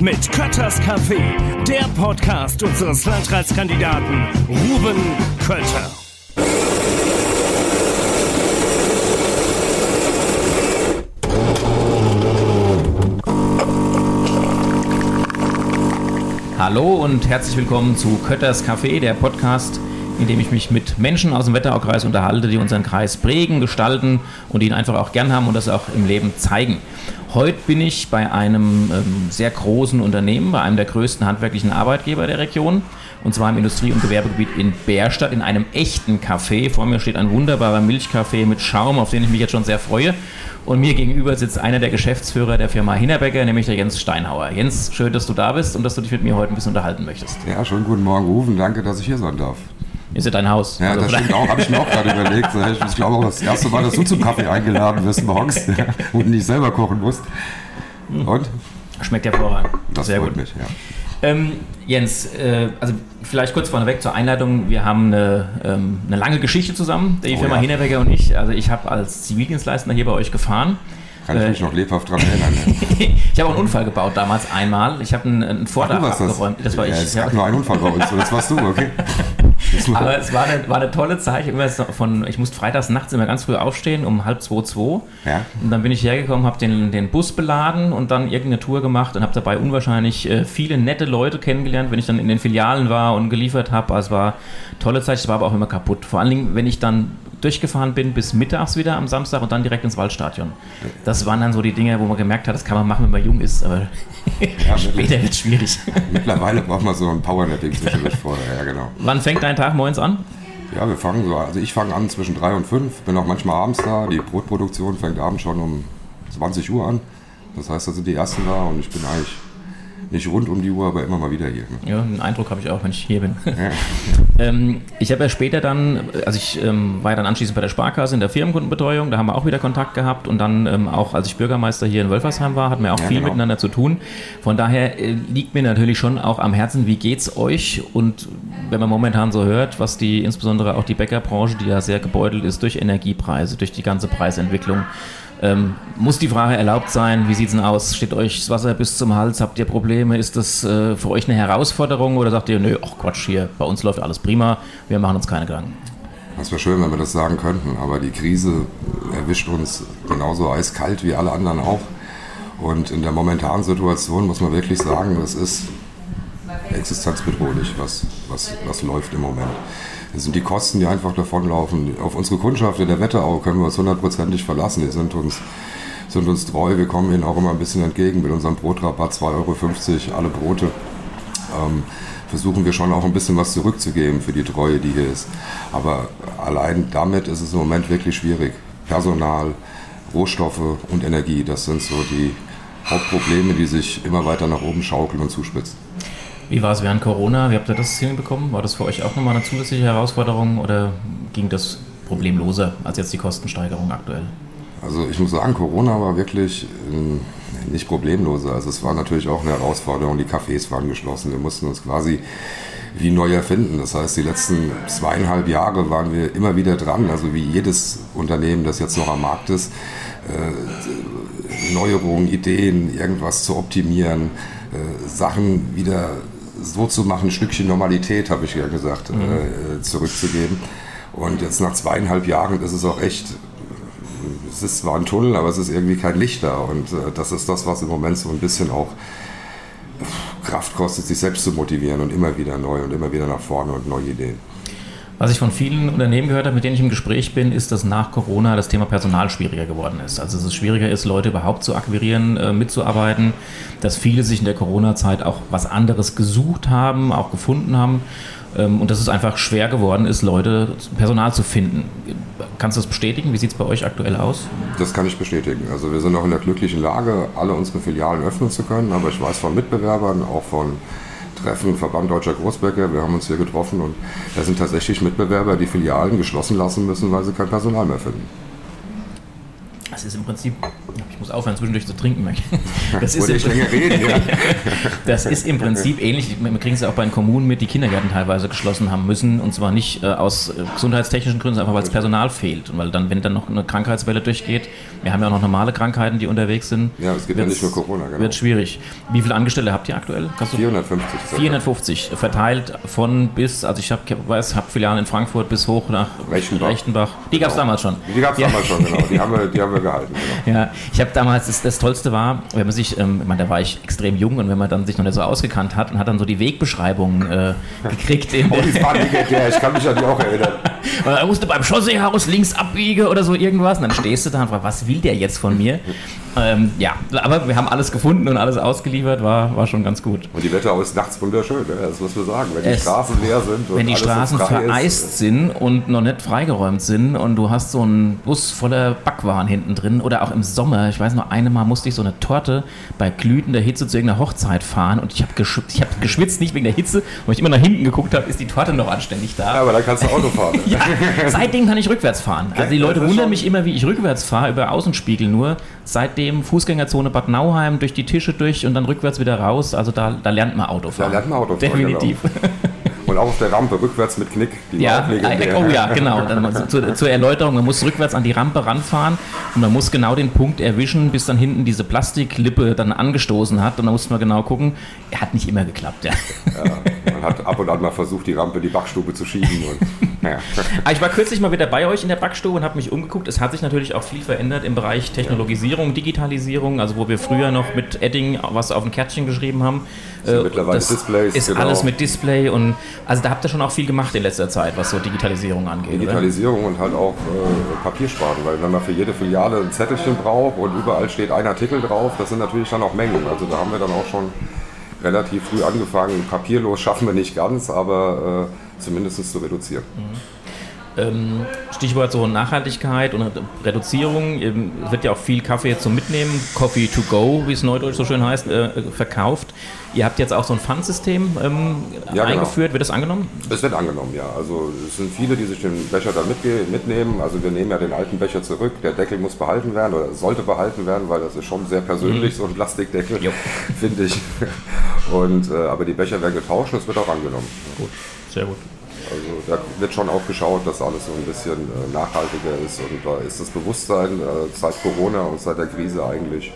mit Kötters Café, der Podcast unseres Landratskandidaten Ruben Kötter. Hallo und herzlich willkommen zu Kötters Café, der Podcast, in dem ich mich mit Menschen aus dem Wetteraukreis unterhalte, die unseren Kreis prägen, gestalten und ihn einfach auch gern haben und das auch im Leben zeigen. Heute bin ich bei einem ähm, sehr großen Unternehmen, bei einem der größten handwerklichen Arbeitgeber der Region, und zwar im Industrie- und Gewerbegebiet in Bärstadt, in einem echten Café. Vor mir steht ein wunderbarer Milchkaffee mit Schaum, auf den ich mich jetzt schon sehr freue. Und mir gegenüber sitzt einer der Geschäftsführer der Firma Hinnerbecker, nämlich der Jens Steinhauer. Jens, schön, dass du da bist und dass du dich mit mir heute ein bisschen unterhalten möchtest. Ja, schönen guten Morgen, Rufen. Danke, dass ich hier sein darf. Ist ja dein Haus. Ja, Also das stimmt auch. Habe ich mir auch gerade überlegt. Ich glaube auch das erste Mal, dass du zum Kaffee eingeladen wirst morgens ja, und nicht selber kochen musst. Und? Schmeckt hervorragend. Das Sehr freut gut. mich, ja. Ähm, Jens, äh, also vielleicht kurz vorneweg zur Einleitung. Wir haben eine, ähm, eine lange Geschichte zusammen, die Oh Firma ja. Hinnerbecker und ich. Also ich habe als Zivildienstleister hier bei euch gefahren. Kann ich Äh, mich noch lebhaft dran erinnern. Ja. ich habe auch einen Unfall gebaut damals einmal. Ich habe einen, einen Ach, Vordach du warst das. abgeräumt. Das war ja, ich. Es Ja. gab nur einen Unfall bei uns. Das warst du, okay? Aber es war eine, war eine tolle Zeit. Ich, immer von, ich musste freitags nachts immer ganz früh aufstehen, um halb zwei, zwei. Ja. Und dann bin ich hergekommen, habe den, den Bus beladen und dann irgendeine Tour gemacht und habe dabei unwahrscheinlich äh, viele nette Leute kennengelernt, wenn ich dann in den Filialen war und geliefert habe. Also es war eine tolle Zeit, ich war aber auch immer kaputt. Vor allen Dingen, wenn ich dann durchgefahren bin bis mittags wieder am Samstag und dann direkt ins Waldstadion. Das waren dann so die Dinge, wo man gemerkt hat, das kann man machen, wenn man jung ist, aber später wird es schwierig. Mittlerweile braucht man so ein Powernapping zwischendurch vorher. Ja, genau. Wann fängt dein Tag morgens an? Ja, wir fangen so, also ich fange an zwischen drei und fünf, bin auch manchmal abends da. Die Brotproduktion fängt abends schon um 20 Uhr an. Das heißt, da sind die ersten da und ich bin eigentlich nicht rund um die Uhr, aber immer mal wieder hier. Ne? Ja, einen Eindruck habe ich auch, wenn ich hier bin. Ja. ähm, ich habe ja später dann, also ich ähm, war ja dann anschließend bei der Sparkasse in der Firmenkundenbetreuung, da haben wir auch wieder Kontakt gehabt und dann ähm, auch als ich Bürgermeister hier in Wölfersheim war, hatten wir auch Ja, viel genau. miteinander zu tun. Von daher äh, liegt mir natürlich schon auch am Herzen, wie geht's euch? Und wenn man momentan so hört, was die, insbesondere auch die Bäckerbranche, die ja sehr gebeutelt ist durch Energiepreise, durch die ganze Preisentwicklung, ähm, muss die Frage erlaubt sein, wie sieht's denn aus? Steht euch das Wasser bis zum Hals? Habt ihr Probleme? Ist das äh, für euch eine Herausforderung oder sagt ihr, nö, ach Quatsch, hier, bei uns läuft alles prima, wir machen uns keine Gedanken? Das wäre schön, wenn wir das sagen könnten, aber die Krise erwischt uns genauso eiskalt wie alle anderen auch. Und in der momentanen Situation muss man wirklich sagen, das ist existenzbedrohlich, was, was, was läuft im Moment. Das sind die Kosten, die einfach davonlaufen. Auf unsere Kundschaft in der Wetterau können wir uns hundertprozentig verlassen. Die sind uns, sind uns treu. Wir kommen ihnen auch immer ein bisschen entgegen mit unserem Brotrabatt 2,50 Euro alle Brote. Ähm, versuchen wir schon auch ein bisschen was zurückzugeben für die Treue, die hier ist. Aber allein damit ist es im Moment wirklich schwierig. Personal, Rohstoffe und Energie, das sind so die Hauptprobleme, die sich immer weiter nach oben schaukeln und zuspitzen. Wie war es während Corona? Wie habt ihr das hinbekommen? War das für euch auch nochmal eine zusätzliche Herausforderung oder ging das problemloser als jetzt die Kostensteigerung aktuell? Also ich muss sagen, Corona war wirklich ähm, nicht problemloser. Also es war natürlich auch eine Herausforderung. Die Cafés waren geschlossen. Wir mussten uns quasi wie neu erfinden. Das heißt, die letzten zweieinhalb Jahre waren wir immer wieder dran. Also wie jedes Unternehmen, das jetzt noch am Markt ist, äh, Neuerungen, Ideen, irgendwas zu optimieren, äh, Sachen wieder so zu machen, ein Stückchen Normalität, habe ich ja gesagt, äh, zurückzugeben. Und jetzt nach zweieinhalb Jahren ist es auch echt es ist zwar ein Tunnel, aber es ist irgendwie kein Licht da. Und äh, das ist das, was im Moment so ein bisschen auch Kraft kostet, sich selbst zu motivieren und immer wieder neu und immer wieder nach vorne und neue Ideen. Was ich von vielen Unternehmen gehört habe, mit denen ich im Gespräch bin, ist, dass nach Corona das Thema Personal schwieriger geworden ist. Also dass es schwieriger ist, Leute überhaupt zu akquirieren, äh, mitzuarbeiten, dass viele sich in der Corona-Zeit auch was anderes gesucht haben, auch gefunden haben ähm, und dass es einfach schwer geworden ist, Leute, Personal zu finden. Kannst du das bestätigen? Wie sieht es bei euch aktuell aus? Das kann ich bestätigen. Also wir sind noch in der glücklichen Lage, alle unsere Filialen öffnen zu können. Aber ich weiß von Mitbewerbern, auch von Treffen, Verband Deutscher Großbäcker, wir haben uns hier getroffen und da sind tatsächlich Mitbewerber, die Filialen geschlossen lassen müssen, weil sie kein Personal mehr finden. Das ist im Prinzip, ich muss aufhören, zwischendurch zu trinken. Das ist, im, reden, ja. das ist im Prinzip ähnlich. Wir kriegen es ja auch bei den Kommunen mit, die Kindergärten teilweise geschlossen haben müssen. Und zwar nicht äh, aus äh, gesundheitstechnischen Gründen, sondern einfach weil das Personal fehlt. Und weil dann, wenn dann noch eine Krankheitswelle durchgeht, wir haben ja auch noch normale Krankheiten, die unterwegs sind. Ja, es gibt ja nicht nur Corona, genau. Wird schwierig. Wie viele Angestellte habt ihr aktuell? 450. 450, verteilt von bis, also ich habe hab Filialen in Frankfurt bis hoch nach Rechtenbach. Rechtenbach. Die gab es genau. damals schon. Die gab es ja. damals schon, genau. Die haben wir, die haben wir gehalten. Genau. Ja, ich habe damals, das, das, Tollste war, wenn man sich, ähm, ich meine, da war ich extrem jung und wenn man dann sich noch nicht so ausgekannt hat und hat dann so die Wegbeschreibungen äh, gekriegt. In oh, die legendär, ich kann mich an die auch erinnern. Und dann musste beim Chausseehaus links abbiegen oder so irgendwas und dann stehst du da und fragst, was will der jetzt von mir? Ähm, ja, aber wir haben alles gefunden und alles ausgeliefert, war, war schon ganz gut. Und die Wetterau ist nachts wunderschön, ne? das muss man sagen. Wenn die Straßen leer sind. wenn die Straßen vereist ist, sind und noch nicht freigeräumt sind und du hast so einen Bus voller Backwaren hinten drin oder auch im Sommer, ich weiß noch, einmal musste ich so eine Torte bei glühender Hitze zu irgendeiner Hochzeit fahren und ich habe geschw hab geschwitzt, nicht wegen der Hitze, weil ich immer nach hinten geguckt habe, ist die Torte noch anständig da. Ja, aber dann kannst du Auto fahren. ja, seitdem kann ich rückwärts fahren. Also die Leute wundern mich immer, wie ich rückwärts fahre, über Außenspiegel nur. Seitdem Fußgängerzone Bad Nauheim, durch die Tische durch und dann rückwärts wieder raus. Also da, da lernt man Auto fahren. Da lernt man Auto fahren. Definitiv. Genau. Und auch auf der Rampe rückwärts mit Knick. Ja, äh, oh ja, genau. Zur, zur, Erläuterung, man muss rückwärts an die Rampe ranfahren und man muss genau den Punkt erwischen, bis dann hinten diese Plastiklippe dann angestoßen hat. Und da muss man genau gucken. Er hat nicht immer geklappt, ja. ja man hat ab und an mal versucht, die Rampe, die Backstube zu schieben. Und, naja. Ah, ich war kürzlich mal wieder bei euch in der Backstube und habe mich umgeguckt. Es hat sich natürlich auch viel verändert im Bereich Technologisierung, Digitalisierung. Also wo wir früher noch mit Edding was auf ein Kärtchen geschrieben haben. Äh, mittlerweile Displays. Ist genau. alles mit Display und also da habt ihr schon auch viel gemacht in letzter Zeit, was so Digitalisierung angeht. Digitalisierung oder? und halt auch äh, Papiersparen, weil wenn man für jede Filiale ein Zettelchen braucht und überall steht ein Artikel drauf, das sind natürlich dann auch Mengen. Also da haben wir dann auch schon relativ früh angefangen. Papierlos schaffen wir nicht ganz, aber äh, zumindest zu reduzieren. Mhm. Ähm, Stichwort so Nachhaltigkeit und Reduzierung. Es wird ja auch viel Kaffee zum Mitnehmen, Coffee to go, wie es neudeutsch so schön heißt, äh, verkauft. Ihr habt jetzt auch so ein Pfandsystem ähm, ja, genau. eingeführt. Genau. Wird das angenommen? Es wird angenommen, ja. Also es sind viele, die sich den Becher dann mitnehmen. Also wir nehmen ja den alten Becher zurück. Der Deckel muss behalten werden oder sollte behalten werden, weil das ist schon sehr persönlich, mhm. so ein Plastikdeckel, finde ich. Und, äh, aber die Becher werden getauscht und es wird auch angenommen. Gut, sehr gut. Also da wird schon auch geschaut, dass alles so ein bisschen äh, nachhaltiger ist und da ist das Bewusstsein äh, seit Corona und seit der Krise eigentlich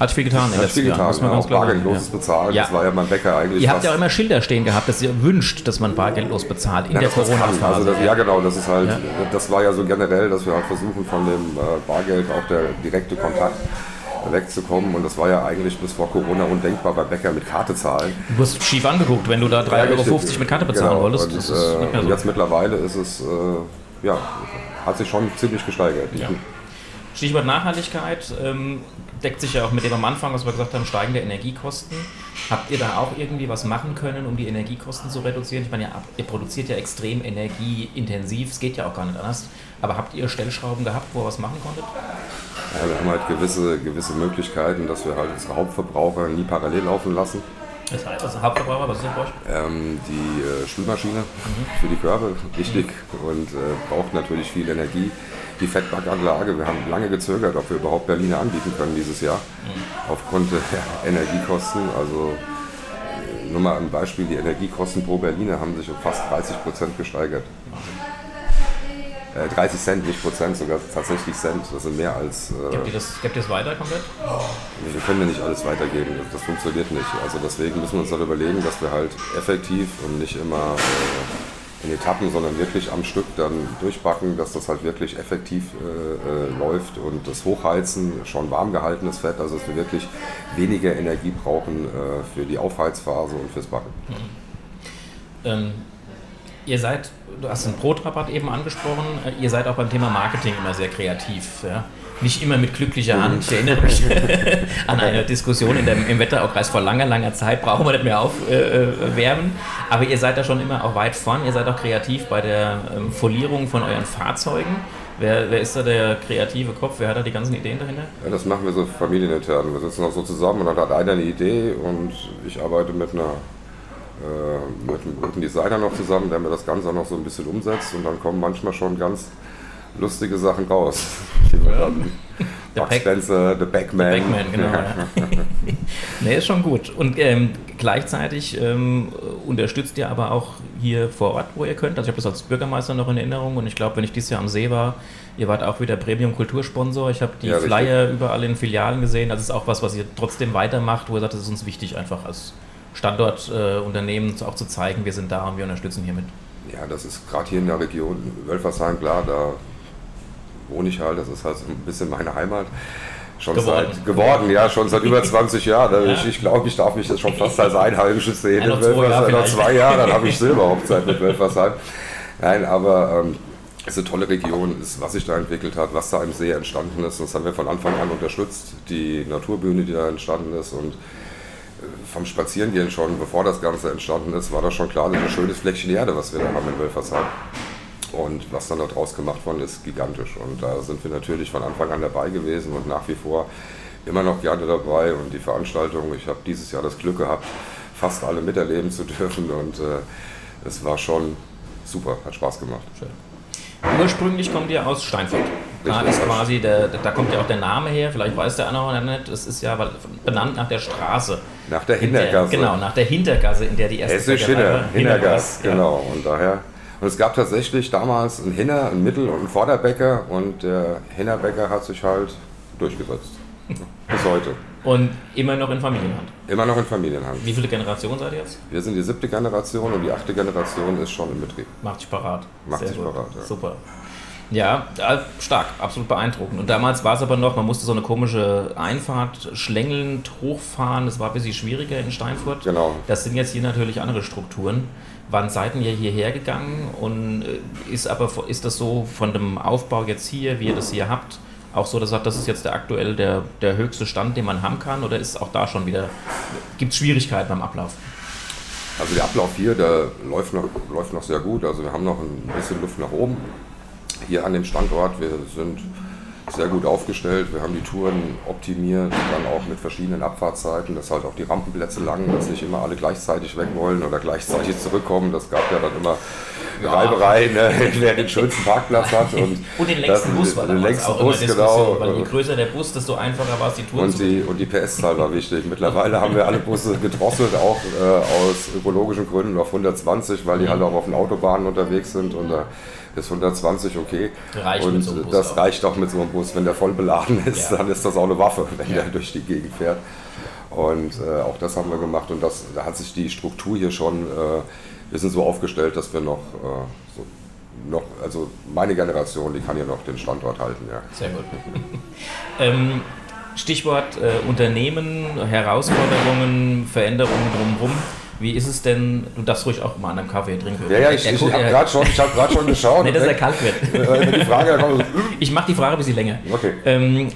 hat viel getan Hat viel getan, muss man ja, ganz auch bargeldloses ja. Bezahlen, ja. das war ja mein Bäcker eigentlich. Ihr habt ja auch immer Schilder stehen gehabt, dass ihr wünscht, dass man bargeldlos bezahlt in ja, der Corona-Phase. Also ja, genau, das ist halt, das war ja so generell, dass wir halt versuchen von dem äh, Bargeld auch der direkte Kontakt wegzukommen. Und das war ja eigentlich bis vor Corona undenkbar bei Bäcker mit Karte zahlen. Du wirst schief angeguckt, wenn du da 3,50 Euro mit Karte bezahlen genau. wolltest. Und, äh, und jetzt mittlerweile ist es, äh, ja, hat sich schon ziemlich gesteigert. Ja. Stichwort Nachhaltigkeit ähm, deckt sich ja auch mit dem am Anfang, was wir gesagt haben, steigende Energiekosten. Habt ihr da auch irgendwie was machen können, um die Energiekosten zu reduzieren? Ich meine, ihr, ihr produziert ja extrem energieintensiv, es geht ja auch gar nicht anders. Aber habt ihr Stellschrauben gehabt, wo ihr was machen konntet? Ja, wir haben halt gewisse, gewisse Möglichkeiten, dass wir halt unsere Hauptverbraucher nie parallel laufen lassen. Das heißt, was ist Hauptverbraucher? Was ist das bei ähm, Die äh, Spülmaschine mhm. für die Körbe, wichtig mhm. und äh, braucht natürlich viel Energie. Die Fettbackanlage, wir haben lange gezögert, ob wir überhaupt Berliner anbieten können dieses Jahr, mhm. aufgrund der Energiekosten. Also äh, nur mal ein Beispiel, die Energiekosten pro Berliner haben sich um fast 30 Prozent gesteigert. 30 äh, Cent, nicht Prozent, sogar tatsächlich Cent. Das sind mehr als. Äh, gebt, ihr das, gebt ihr das weiter komplett? Wir können ja nicht alles weitergeben, das, das, funktioniert nicht. Also deswegen müssen wir uns dann überlegen, dass wir halt effektiv und nicht immer äh, in Etappen, sondern wirklich am Stück dann durchbacken, dass das halt wirklich effektiv äh, äh läuft und das Hochheizen, schon warm gehaltenes Fett, also dass wir wirklich weniger Energie brauchen äh, für die Aufheizphase und fürs Backen. Mhm. Ähm, ihr seid du hast den Brotrabatt eben angesprochen, äh, ihr seid auch beim Thema Marketing immer sehr kreativ. Ja? Nicht immer mit glücklicher Hand. Ich erinnere mich an eine Diskussion in der, im Wetteraukreis vor langer, langer Zeit, brauchen wir nicht mehr aufwärmen. Äh, Aber ihr seid da schon immer auch weit vorn, ihr seid auch kreativ bei der ähm, Folierung von euren Fahrzeugen. Wer, wer, ist da der kreative Kopf? Wer hat da die ganzen Ideen dahinter? Ja, das machen wir so familienintern. Wir sitzen auch so zusammen und dann hat einer eine Idee und ich arbeite mit einer äh, mit einem guten Designer noch zusammen, der mir das Ganze auch noch so ein bisschen umsetzt und dann kommen manchmal schon ganz lustige Sachen raus. Max Pac- Spencer, The Backman. Der Backman, genau. Nee, ist schon gut. Und ähm, gleichzeitig ähm, unterstützt ihr aber auch hier vor Ort, wo ihr könnt. Also ich habe das als Bürgermeister noch in Erinnerung und ich glaube, wenn ich dieses Jahr am See war, ihr wart auch wieder Premium-Kultursponsor. Ich habe die Ja, richtig. Flyer überall in Filialen gesehen. Das ist auch was, was ihr trotzdem weitermacht, wo ihr sagt, das ist uns wichtig, einfach als Standortunternehmen äh, auch zu zeigen, wir sind da und wir unterstützen hiermit. Ja, das ist gerade hier in der Region Wölfersheim, klar, da wohne ich halt, das ist halt so ein bisschen meine Heimat. Schon Geworden. seit geworden, ja, schon seit über 20 Jahren. Also Ja. Ich, ich glaube, ich darf mich das schon fast als Einheimisches sehen. Ja, noch in zwei. Noch zwei Jahre, dann habe ich Silberhochzeit mit Wölfersheim. Nein, aber ähm, es ist eine tolle Region, ist, was sich da entwickelt hat, was da im See entstanden ist. Das haben wir von Anfang an unterstützt. Die Naturbühne, die da entstanden ist und vom Spazierengehen schon, bevor das Ganze entstanden ist, war das schon klar, das ist ein schönes Fleckchen Erde, was wir da haben in Wölfersheim. Und was dann daraus gemacht worden ist, gigantisch. Und da sind wir natürlich von Anfang an dabei gewesen und nach wie vor immer noch gerne dabei. Und die Veranstaltung, ich habe dieses Jahr das Glück gehabt, fast alle miterleben zu dürfen. Und äh, es war schon super, hat Spaß gemacht. Ursprünglich kommt ihr aus Steinfurt. Da Richtig. ist quasi der, da kommt ja auch der Name her, vielleicht weiß der andere noch nicht. Es ist ja benannt nach der Straße. Nach der in der- Hintergasse. Genau, nach der Hintergasse, in der die erste Hessisch war. Hinnergass, ja. genau. Und daher. Und es gab tatsächlich damals einen Hinner, einen Mittel- und einen Vorderbäcker und der Hinnerbäcker hat sich halt durchgesetzt. Bis heute. Und immer noch in Familienhand. Immer noch in Familienhand. Wie viele Generationen seid ihr jetzt? Wir sind die siebte Generation und die achte Generation ist schon im Betrieb. Macht sich parat. Macht Sehr sich gut. parat, ja. Super. Ja, äh, stark, absolut beeindruckend. Und damals war es aber noch, man musste so eine komische Einfahrt schlängelnd hochfahren. Das war ein bisschen schwieriger in Steinfurt. Genau. Das sind jetzt hier natürlich andere Strukturen. Wann seid ihr hierher gegangen und äh, ist aber ist das so von dem Aufbau jetzt hier, wie ihr das hier habt, auch so, dass ihr sagt, das ist jetzt der aktuell der, der höchste Stand, den man haben kann, oder ist auch da schon wieder, gibt es Schwierigkeiten beim Ablauf? Also der Ablauf hier, der läuft noch, läuft noch sehr gut. Also wir haben noch ein bisschen Luft nach oben. Hier an dem Standort, wir sind sehr gut aufgestellt. Wir haben die Touren optimiert, dann auch mit verschiedenen Abfahrtszeiten, dass halt auch die Rampenplätze lang, dass nicht immer alle gleichzeitig weg wollen oder gleichzeitig zurückkommen. Das gab ja dann immer Reiberei, ne, wer den schönsten Parkplatz hat. Und, Und den längsten das- Bus war den längsten auch Bus, genau. weil je größer der Bus, desto einfacher war es, die Tour Und zu die, und die PS-Zahl war wichtig. Mittlerweile haben wir alle Busse gedrosselt, auch äh, aus ökologischen Gründen auf 120, weil die Mhm. alle auch auf den Autobahnen unterwegs sind und da ist 120 okay. Reicht und so das auch. reicht auch mit so einem Bus. Wenn der voll beladen ist, Ja. dann ist das auch eine Waffe, wenn der durch die Gegend fährt. Und äh, auch das haben wir gemacht und das, da hat sich die Struktur hier schon, äh, wir sind so aufgestellt, dass wir noch, äh, so, noch, also meine Generation, die kann hier noch den Standort halten, ja. Sehr gut. ähm, Stichwort äh, Unternehmen, Herausforderungen, Veränderungen drumherum. Wie ist es denn, du darfst ruhig auch mal an einem Kaffee trinken. Ja, ja, ich, ich habe gerade schon, ich hab grad schon geschaut. Nicht, dass er und kalt wird. Die Frage dann kommt, Ich mache die Frage ein bisschen länger. Okay. Ähm,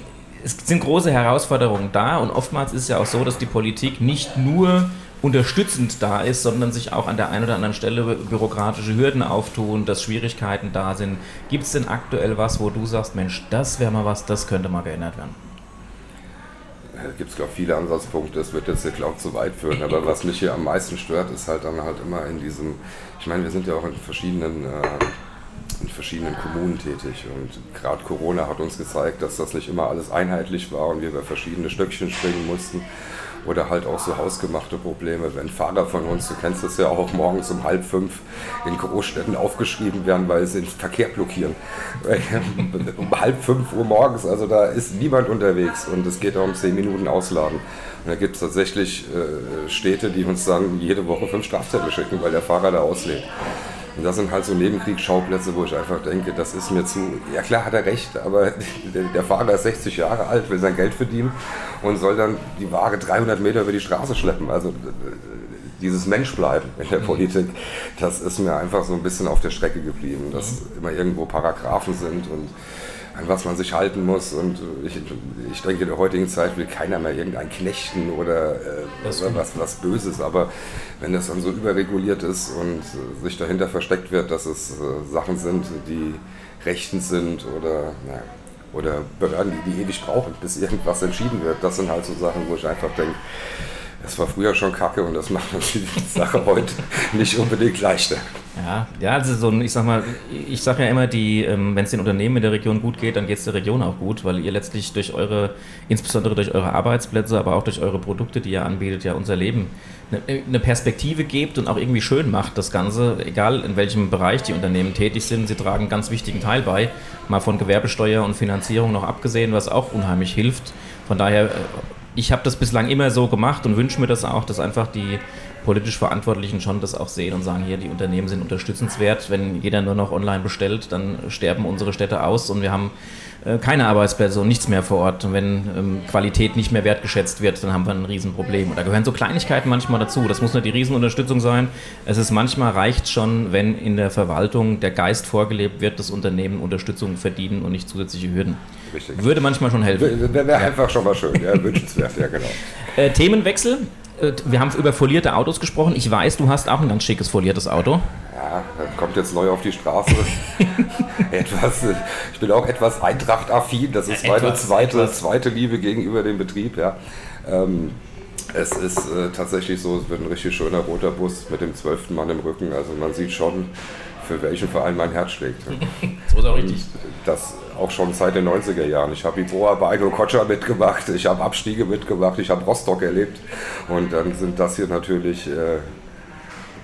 es sind große Herausforderungen da und oftmals ist es ja auch so, dass die Politik nicht nur unterstützend da ist, sondern sich auch an der einen oder anderen Stelle bürokratische Hürden auftun, dass Schwierigkeiten da sind. Gibt es denn aktuell was, wo du sagst, Mensch, das wäre mal was, das könnte mal geändert werden? Da gibt es, glaube ich, viele Ansatzpunkte. Das wird jetzt hier, glaube zu weit führen. Aber was mich hier am meisten stört, ist halt dann halt immer in diesem. Ich meine, wir sind ja auch in verschiedenen, äh, in verschiedenen Kommunen tätig. Und gerade Corona hat uns gezeigt, dass das nicht immer alles einheitlich war und wir über verschiedene Stöckchen springen mussten. Oder halt auch so hausgemachte Probleme, wenn Fahrer von uns, du kennst das ja auch, morgens um halb fünf in Großstädten aufgeschrieben werden, weil sie den Verkehr blockieren. um halb fünf Uhr morgens, also da ist niemand unterwegs und es geht auch um zehn Minuten ausladen. Und da gibt es tatsächlich äh, Städte, die uns dann jede Woche fünf Strafzettel schicken, weil der Fahrer da auslädt. Und das sind halt so Nebenkriegsschauplätze, wo ich einfach denke, das ist mir zu. Ja, klar hat er recht, aber der, Fahrer ist 60 Jahre alt, will sein Geld verdienen und soll dann die Ware 300 Meter über die Straße schleppen. Also äh, dieses Menschbleiben in der Politik, das ist mir einfach so ein bisschen auf der Strecke geblieben, dass immer irgendwo Paragraphen sind und an was man sich halten muss. Und ich, ich denke, in der heutigen Zeit will keiner mehr irgendeinen knechten oder äh, oder was, was Böses. Aber wenn das dann so überreguliert ist und äh, sich dahinter versteckt wird, dass es äh, Sachen sind, die rechtens sind oder, naja, oder Behörden, die, die ewig brauchen, bis irgendwas entschieden wird, das sind halt so Sachen, wo ich einfach denke, Es war früher schon kacke und das macht uns die Sache heute nicht unbedingt leichter. Ja, ja, also so ein, ich sag mal, ich sage ja immer, die, ähm, wenn es den Unternehmen in der Region gut geht, dann geht es der Region auch gut, weil ihr letztlich durch eure, insbesondere durch eure Arbeitsplätze, aber auch durch eure Produkte, die ihr anbietet, ja unser Leben eine, eine Perspektive gebt und auch irgendwie schön macht das Ganze, egal in welchem Bereich die Unternehmen tätig sind. Sie tragen einen ganz wichtigen Teil bei, mal von Gewerbesteuer und Finanzierung noch abgesehen, was auch unheimlich hilft. Von daher, äh, ich habe das bislang immer so gemacht und wünsche mir das auch, dass einfach die politisch Verantwortlichen schon das auch sehen und sagen, hier, die Unternehmen sind unterstützenswert. Wenn jeder nur noch online bestellt, dann sterben unsere Städte aus und wir haben äh, keine Arbeitsplätze und nichts mehr vor Ort. Und wenn ähm, Qualität nicht mehr wertgeschätzt wird, dann haben wir ein Riesenproblem. Und da gehören so Kleinigkeiten manchmal dazu. Das muss nicht die Riesenunterstützung sein. Es ist manchmal reicht schon, wenn in der Verwaltung der Geist vorgelebt wird, dass Unternehmen Unterstützung verdienen und nicht zusätzliche Hürden. Richtig. Würde manchmal schon helfen. Wäre wär einfach schon mal schön, ja, wünschenswert, ja genau. Äh, Themenwechsel. Äh, wir haben über folierte Autos gesprochen. Ich weiß, du hast auch ein ganz schickes foliertes Auto. Ja, das kommt jetzt neu auf die Straße. etwas, ich bin auch etwas Eintracht-affin. Das ist meine zweite, zweite Liebe gegenüber dem Betrieb. Ja. Ähm, es ist äh, tatsächlich so, es wird ein richtig schöner roter Bus mit dem zwölften Mann im Rücken. Also man sieht schon, für welchen Verein mein Herz schlägt. so ist auch richtig. Das auch schon seit den 90er Jahren. Ich habe Iboa bei Eino Kocha mitgemacht, ich habe Abstiege mitgemacht, ich habe Rostock erlebt. Und dann sind das hier natürlich äh,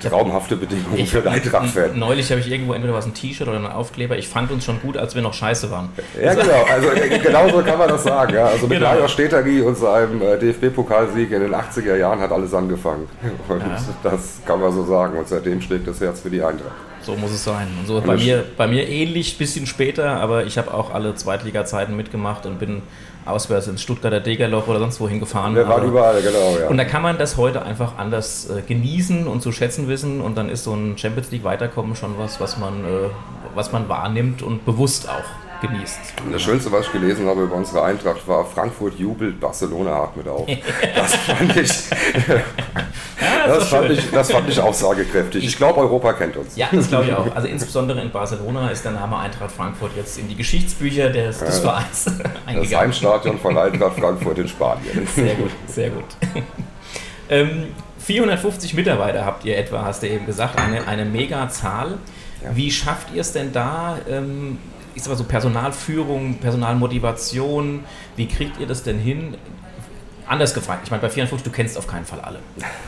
traumhafte Bedingungen ich, für einen Eintracht-Fan. Neulich habe ich irgendwo entweder was ein T-Shirt oder ein Aufkleber. Ich fand uns schon gut, als wir noch scheiße waren. Ja, genau. Also genau so kann man das sagen. Ja. Also mit genau. Lajos Stetagi und seinem äh, DFB-Pokalsieg in den 80er Jahren hat alles angefangen. Und ja. das kann man so sagen. Und seitdem schlägt das Herz für die Eintracht. So muss es sein. Und so bei mir, bei mir ähnlich, bisschen später, aber ich habe auch alle Zweitliga-Zeiten mitgemacht und bin auswärts ins Stuttgarter Degerloch oder sonst wohin gefahren. Wir waren überall, genau, ja. Und da kann man das heute einfach anders äh, genießen und zu schätzen wissen und dann ist so ein Champions League Weiterkommen schon was, was man, äh, was man wahrnimmt und bewusst auch genießt. Das Schönste, was ich gelesen habe über unsere Eintracht, war Frankfurt jubelt, Barcelona atmet auf. Das fand ich, ja, das, das, fand ich, das fand ich aussagekräftig. Ich glaube, Europa kennt uns. Ja, das glaube ich auch. Also insbesondere in Barcelona ist der Name Eintracht Frankfurt jetzt in die Geschichtsbücher des, des Vereins eingegangen. Das Heimstadion von Eintracht Frankfurt in Spanien. Sehr gut, sehr gut. Ähm, 450 Mitarbeiter habt ihr etwa, hast du eben gesagt, eine, eine Mega-Zahl. Ja. Wie schafft ihr es denn da, ähm, ich sag mal so Personalführung, Personalmotivation, wie kriegt ihr das denn hin? Anders gefragt, ich meine, bei 54, du kennst auf keinen Fall alle.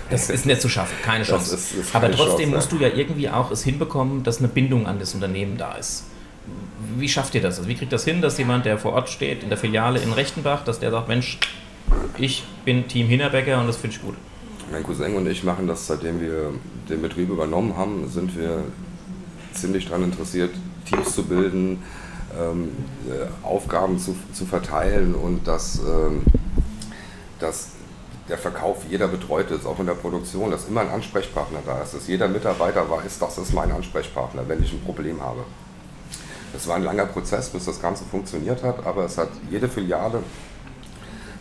Das ist nicht zu schaffen, keine Chance. Ist, ist Aber trotzdem Chance, musst du ja irgendwie auch es hinbekommen, dass eine Bindung an das Unternehmen da ist. Wie schafft ihr das? Also wie kriegt das hin, dass jemand, der vor Ort steht, in der Filiale in Rechtenbach, dass der sagt, Mensch, ich bin Team Hinterbecker und das finde ich gut? Mein Cousin und ich machen das, seitdem wir den Betrieb übernommen haben, sind wir ziemlich daran interessiert, Teams zu bilden, ähm, äh, Aufgaben zu, zu verteilen und dass, ähm, dass der Verkauf jeder betreut ist, auch in der Produktion, dass immer ein Ansprechpartner da ist, dass jeder Mitarbeiter weiß, das ist mein Ansprechpartner, wenn ich ein Problem habe. Es war ein langer Prozess, bis das Ganze funktioniert hat, aber es hat jede Filiale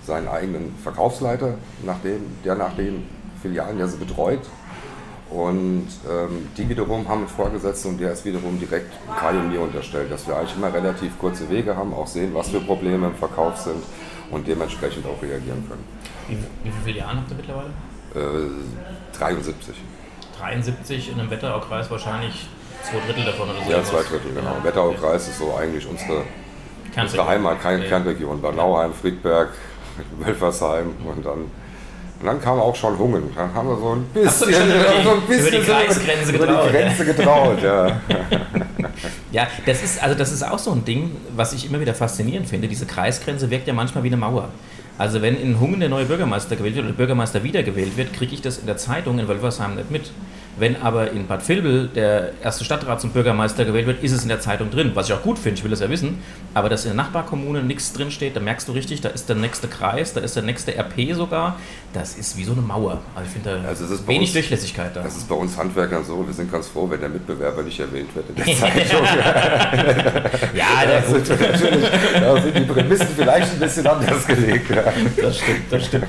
seinen eigenen Verkaufsleiter, nach dem, der nach den Filialen ja sie betreut und ähm, die wiederum haben einen Vorgesetzten und der ist wiederum direkt Kai und mir unterstellt, dass wir eigentlich immer relativ kurze Wege haben, auch sehen, was für Probleme im Verkauf sind und dementsprechend auch reagieren können. Wie, wie viele Filialen habt ihr mittlerweile? Äh, 73. 73 in einem Wetteraukreis wahrscheinlich zwei Drittel davon oder so? Ja, zwei Drittel, genau. Ja. Wetteraukreis ist so eigentlich unsere, unsere Heimat, keine ja. Kernregion. Bernauheim, Friedberg, Wölfersheim und dann und dann kam auch schon Hungen. Dann haben wir so ein bisschen, so, so ein bisschen über die Kreisgrenze über getraut. die Grenze getraut, ja. ja, das ist, also das ist auch so ein Ding, was ich immer wieder faszinierend finde. Diese Kreisgrenze wirkt ja manchmal wie eine Mauer. Also wenn in Hungen der neue Bürgermeister gewählt wird oder der Bürgermeister wiedergewählt wird, kriege ich das in der Zeitung in Wölfersheim nicht mit. Wenn aber in Bad Vilbel der erste Stadtrat zum Bürgermeister gewählt wird, ist es in der Zeitung drin, was ich auch gut finde, ich will das ja wissen. Aber dass in der Nachbarkommune nichts drinsteht, da merkst du richtig, da ist der nächste Kreis, da ist der nächste RP sogar. Das ist wie so eine Mauer. Also ich finde da also wenig uns, Durchlässigkeit da. Das ist bei uns Handwerkern so, wir sind ganz froh, wenn der Mitbewerber nicht erwähnt wird in der Zeitung. ja, der da sind, natürlich, da sind die Prämissen vielleicht ein bisschen anders gelegt. Ja. Das stimmt, das stimmt.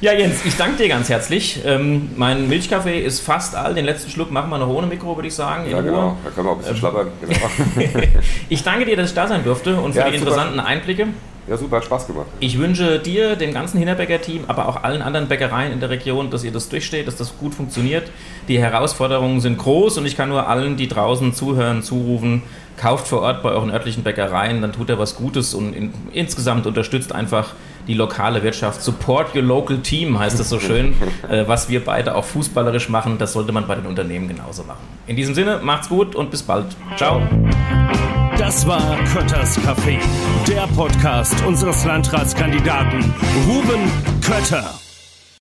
Ja, Jens, ich danke dir ganz herzlich. Ähm, mein Milchkaffee ist fast all, den letzten Schluck machen wir noch ohne Mikro, würde ich sagen. Ja, genau. Da können wir auch ein bisschen ähm, schlabbern. Genau. ich danke dir, dass ich da sein durfte und für ja, die interessanten super. Einblicke. Ja, super, hat Spaß gemacht. Ich wünsche dir, dem ganzen Hinterbecker-Team, aber auch allen anderen Bäckereien in der Region, dass ihr das durchsteht, dass das gut funktioniert. Die Herausforderungen sind groß und ich kann nur allen, die draußen zuhören, zurufen, kauft vor Ort bei euren örtlichen Bäckereien, dann tut er was Gutes und in, insgesamt unterstützt einfach die lokale Wirtschaft. Support your local team heißt es so schön. äh, was wir beide auch fußballerisch machen, das sollte man bei den Unternehmen genauso machen. In diesem Sinne, macht's gut und bis bald. Ciao. Das war Kötters Café, der Podcast unseres Landratskandidaten Ruben Kötter.